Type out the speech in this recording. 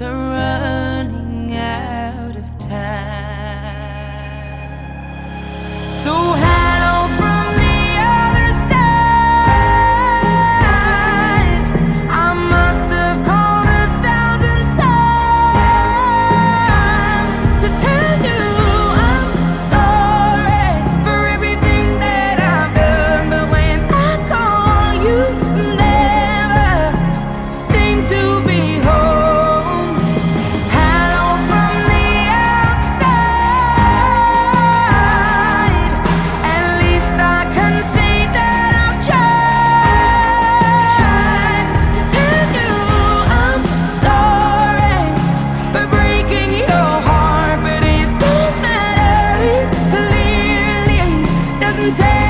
are running out. Take.